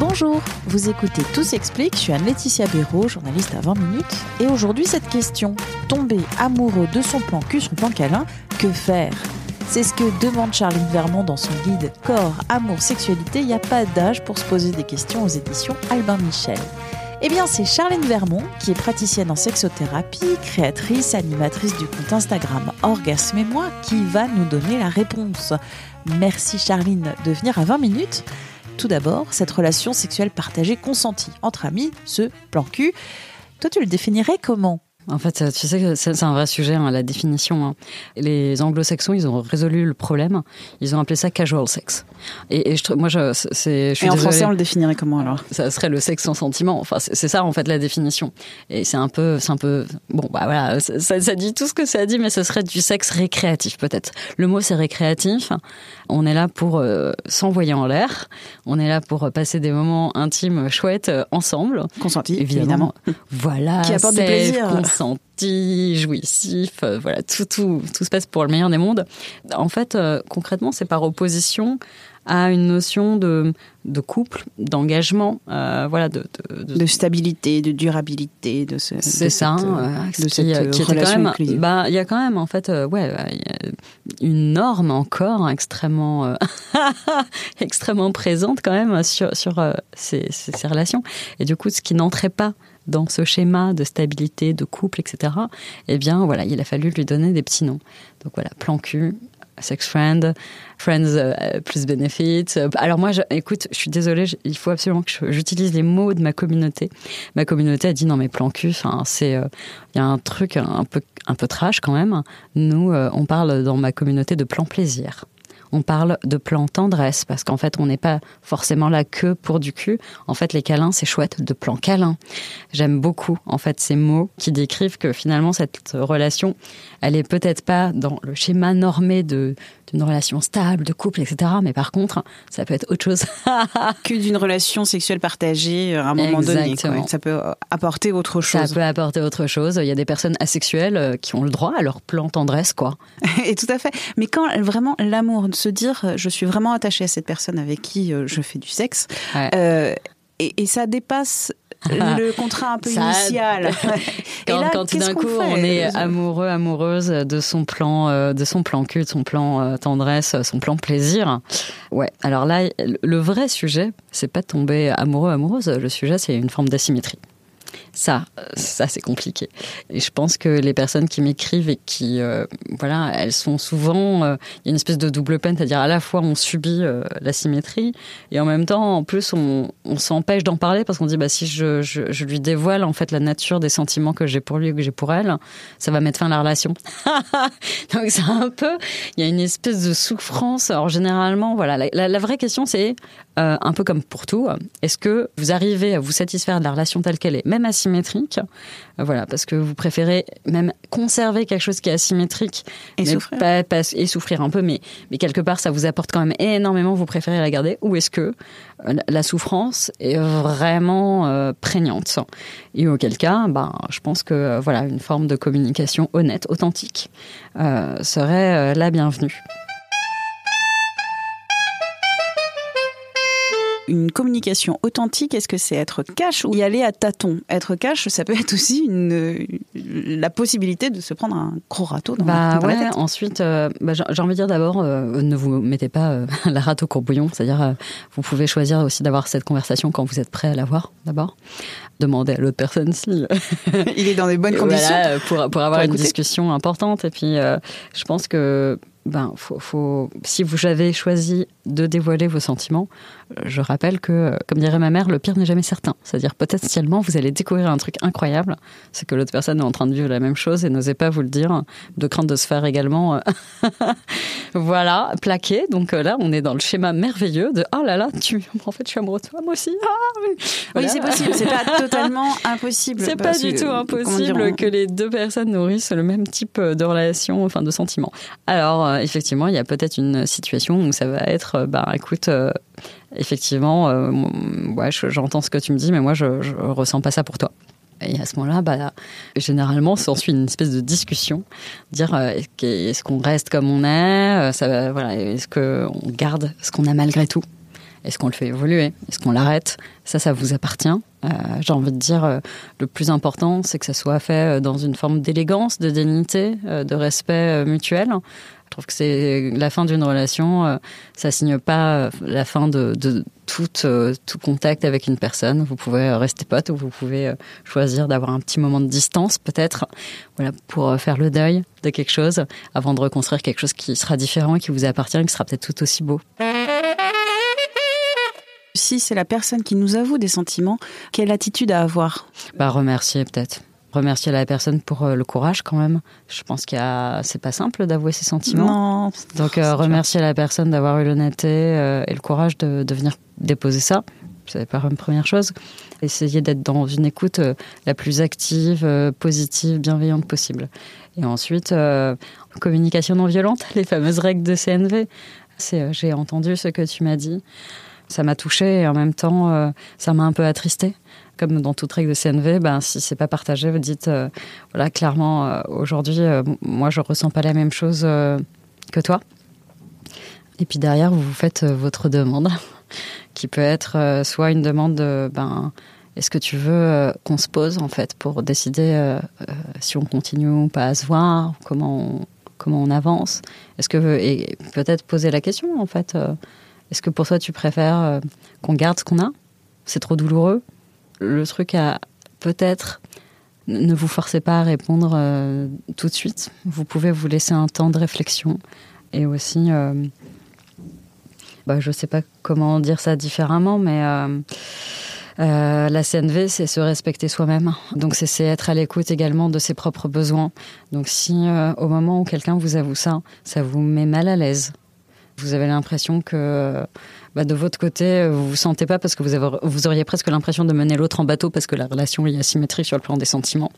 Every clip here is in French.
Bonjour, vous écoutez Tout s'explique, je suis Anne-Laetitia Béraud, journaliste à 20 minutes. Et aujourd'hui, cette question, tomber amoureux de son plan cul, son plan câlin, que faire? C'est ce que demande Charline Vermont dans son guide Corps, Amour, Sexualité. Il n'y a pas d'âge pour se poser des questions aux éditions Albin Michel. Eh bien, c'est Charline Vermont, qui est praticienne en sexothérapie, créatrice, animatrice du compte Instagram Orgasme et moi, qui va nous donner la réponse. Merci Charline de venir à 20 minutes. Tout d'abord, cette relation sexuelle partagée consentie entre amis, ce plan cul. Toi, tu le définirais comment? En fait, tu sais que c'est un vrai sujet, hein, la définition. Hein. Les anglo-saxons, ils ont résolu le problème. Ils ont appelé ça casual sex. Et, je, moi, je, c'est. et en français, on le définirait comment alors? Ça serait le sexe sans sentiment. Enfin, c'est ça en fait la définition. Et c'est un peu, c'est un peu. Bon, bah voilà, ça, ça, dit tout ce que ça dit, mais ce serait du sexe récréatif peut-être. Le mot c'est récréatif. On est là pour euh, s'envoyer en l'air. On est là pour passer des moments intimes chouettes euh, ensemble. Consenti, évidemment. Voilà. Qui apporte du plaisir senti, jouissif, euh, voilà, tout, tout, tout se passe pour le meilleur des mondes. En fait, euh, concrètement, c'est par opposition à une notion de, de couple, d'engagement, euh, voilà, de, de, stabilité, de durabilité, de ce. C'est ça, de cette relation Bah, il y a quand même en fait, ouais, une norme encore extrêmement, extrêmement présente quand même sur sur ces, ces relations. Et du coup, ce qui n'entrait pas dans ce schéma de stabilité, de couple, etc., eh bien, voilà, il a fallu lui donner des petits noms. Donc voilà, plan cul, sex friend, friends euh, plus benefits. Alors moi, écoute, je suis désolée, il faut absolument que j'utilise les mots de ma communauté. Ma communauté a dit non mais plan cul, c'est, euh, il y a un truc un peu un peu trash quand même. Nous, euh, on parle dans ma communauté de plan plaisir on parle de plan tendresse parce qu'en fait, on n'est pas forcément là que pour du cul. En fait, les câlins, c'est chouette, de plan câlin. J'aime beaucoup, en fait, ces mots qui décrivent que finalement, cette relation, elle est peut-être pas dans le schéma normé de d'une relation stable, de couple, etc. Mais par contre, ça peut être autre chose. que d'une relation sexuelle partagée à un moment donné. Ça peut apporter autre chose. Ça peut apporter autre chose. Il y a des personnes asexuelles euh, qui ont le droit à leur plan tendresse, quoi. Et tout à fait. Mais quand vraiment l'amour, de se dire, euh, je suis vraiment attachée à cette personne avec qui euh, je fais du sexe, et, et, ça dépasse le contrat un peu initial. quand, là, quand tout d'un coup on, est amoureux, amoureuse de son plan, euh, de son plan cul, de son plan euh, tendresse, son plan plaisir. Ouais. Alors là, le vrai sujet, c'est pas de tomber amoureux, amoureuse. Le sujet, c'est une forme d'asymétrie. Ça, ça c'est compliqué. Et je pense que les personnes qui m'écrivent et qui, euh, voilà, elles sont souvent, euh, il y a une espèce de double peine, c'est-à-dire à la fois on subit euh, la symétrie et en même temps, en plus, on, s'empêche d'en parler parce qu'on dit, bah si je, je, je, lui dévoile en fait la nature des sentiments que j'ai pour lui ou que j'ai pour elle, ça va mettre fin à la relation. Donc c'est un peu, il y a une espèce de souffrance. Alors généralement, voilà, la, la vraie question c'est un peu comme pour tout, est-ce que vous arrivez à vous satisfaire de la relation telle qu'elle est, même asymétrique. Euh, voilà, parce que vous préférez même conserver quelque chose qui est asymétrique et, souffrir. et souffrir un peu, mais, mais quelque part ça vous apporte quand même énormément, vous préférez la garder, ou est-ce que euh, la souffrance est vraiment euh, prégnante? Et auquel cas, ben, je pense que voilà, une forme de communication honnête, authentique, serait la bienvenue. Une communication authentique, est-ce que c'est être cash ou y aller à tâtons? Être cash, ça peut être aussi une, la possibilité de se prendre un gros râteau dans, bah, la tête. Ensuite, euh, bah, j'ai envie de dire d'abord, euh, ne vous mettez pas euh, la rate au courbouillon. C'est-à-dire, vous pouvez choisir aussi d'avoir cette conversation quand vous êtes prêt à l'avoir, d'abord. Demandez à l'autre personne si... Il est dans des bonnes conditions. pour, pour avoir une discussion importante. Et puis, je pense que ben, faut, faut, si vous avez choisi de dévoiler vos sentiments, je rappelle que, comme dirait ma mère, le pire n'est jamais certain. C'est-à-dire potentiellement, vous allez découvrir un truc incroyable, c'est que l'autre personne est en train de vivre la même chose et n'osait pas vous le dire, de crainte de se faire également, euh, voilà, plaqué. Donc euh, là, on est dans le schéma merveilleux de oh là là, tu, en fait, je suis amoureux de toi, moi aussi. Ah, oui, c'est possible. C'est pas totalement impossible. C'est pas du tout impossible que les deux personnes nourrissent le même type de relation, enfin de sentiments. Alors euh, effectivement, il y a peut-être une situation où ça va être, bah écoute effectivement, euh, ouais, j'entends ce que tu me dis, mais moi, je, je ressens pas ça pour toi. Et à ce moment-là, bah, généralement, s'ensuit une espèce de discussion, dire euh, est-ce qu'on reste comme on est, euh, ça, voilà, est-ce qu'on garde ce qu'on a malgré tout? Est-ce qu'on le fait évoluer? Est-ce qu'on l'arrête? Ça, ça vous appartient? Euh, j'ai envie de dire, euh, le plus important, c'est que ça soit fait dans une forme d'élégance, de dignité, de respect mutuel. Je trouve que c'est la fin d'une relation, ça signe pas la fin de, de tout, tout contact avec une personne. Vous pouvez rester pote ou vous pouvez choisir d'avoir un petit moment de distance peut-être, voilà, pour faire le deuil de quelque chose avant de reconstruire quelque chose qui sera différent qui vous appartient et qui sera peut-être tout aussi beau. Si c'est la personne qui nous avoue des sentiments, quelle attitude à avoir? Bah remercier peut-être. Remercier la personne pour euh, le courage quand même. Je pense qu'il a... c'est pas simple d'avouer ses sentiments. Non. Donc euh, remercier la personne d'avoir eu l'honnêteté euh, et le courage de, de venir déposer ça. C'est pas une première chose. Essayer d'être dans une écoute la plus active, positive, bienveillante possible. Et ensuite, communication non violente, les fameuses règles de CNV. C'est j'ai entendu ce que tu m'as dit ça m'a touchée et en même temps, euh, ça m'a un peu attristée. Comme dans toute règle de CNV, ben, si c'est pas partagé, vous dites, euh, voilà, clairement, euh, aujourd'hui, moi, je ressens pas la même chose que toi. Et puis derrière, vous faites votre demande, qui peut être soit une demande de, ben, est-ce que tu veux qu'on se pose, en fait, pour décider si on continue ou pas à se voir, comment on, comment on avance Est-ce que, et peut-être poser la question, en fait, est-ce que pour toi, tu préfères euh, qu'on garde ce qu'on a? C'est trop douloureux Le truc à peut-être ne vous forcez pas à répondre euh, tout de suite. Vous pouvez vous laisser un temps de réflexion et aussi, euh, bah, je ne sais pas comment dire ça différemment, mais la CNV, c'est se respecter soi-même. Donc c'est être à l'écoute également de ses propres besoins. Donc si au moment où quelqu'un vous avoue ça, ça vous met mal à l'aise, vous avez l'impression que bah, de votre côté, vous vous sentez pas parce que vous, auriez presque l'impression de mener l'autre en bateau parce que la relation est asymétrique sur le plan des sentiments.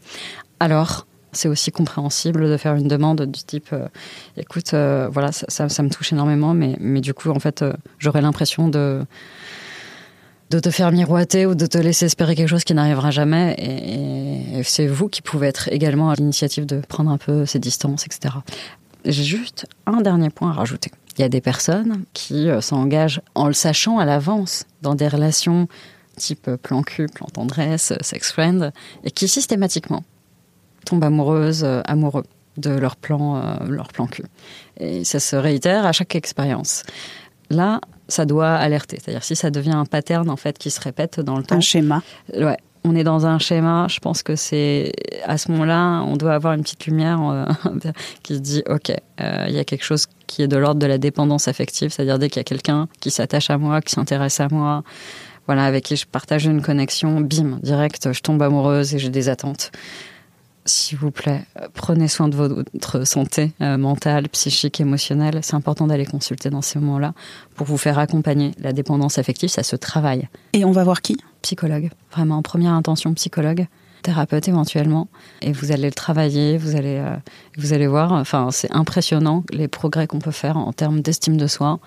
Alors, c'est aussi compréhensible de faire une demande du type euh, écoute, euh, voilà, ça, ça, me touche énormément, mais, mais du coup, en fait, euh, j'aurais l'impression de de te faire miroiter ou de te laisser espérer quelque chose qui n'arrivera jamais. Et, et c'est vous qui pouvez être également à l'initiative de prendre un peu ces distances, etc. J'ai juste un dernier point à rajouter. Il y a des personnes qui euh, s'engagent en le sachant à l'avance dans des relations type plan cul, plan tendresse, sex friend, et qui systématiquement tombent amoureuses, euh, amoureux de leur plan, euh, leur plan cul. Et ça se réitère à chaque expérience. Là, ça doit alerter. C'est-à-dire si ça devient un pattern en fait qui se répète dans le temps. Un schéma. Ouais, on est dans un schéma, je pense que c'est à ce moment-là, on doit avoir une petite lumière euh, qui se dit ok, euh, il y a quelque chose qui est de l'ordre de la dépendance affective, c'est-à-dire dès qu'il y a quelqu'un qui s'attache à moi, qui s'intéresse à moi, voilà, avec qui je partage une connexion, bim, direct, je tombe amoureuse et j'ai des attentes s'il vous plaît, prenez soin de votre santé euh, mentale, psychique, émotionnelle. C'est important d'aller consulter dans ces moments-là pour vous faire accompagner. La dépendance affective, ça se travaille. Et on va voir qui? Psychologue. Vraiment, en première intention, psychologue, thérapeute éventuellement. Et vous allez le travailler, vous allez, euh, vous allez voir. Enfin, c'est impressionnant les progrès qu'on peut faire en termes d'estime de soi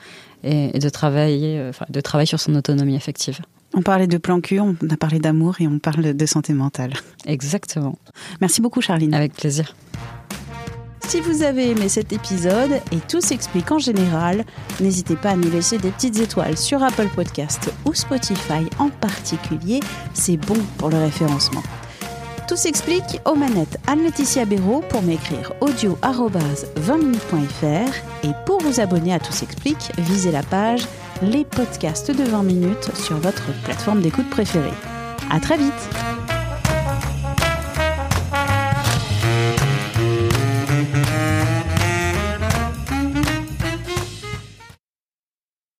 et, de travailler, euh, de travailler sur son autonomie affective. On parlait de plan cul, on a parlé d'amour et on parle de santé mentale. Exactement. Merci beaucoup Charline. Avec plaisir. Si vous avez aimé cet épisode et tout s'explique en général, n'hésitez pas à nous laisser des petites étoiles sur Apple Podcast ou Spotify en particulier, c'est bon pour le référencement. Tout s'explique aux manettes Anne-Laetitia Béraud pour m'écrire audio 20minutes.fr et pour vous abonner à Tout s'explique, visez la page Les podcasts de 20 minutes sur votre plateforme d'écoute préférée. À très vite!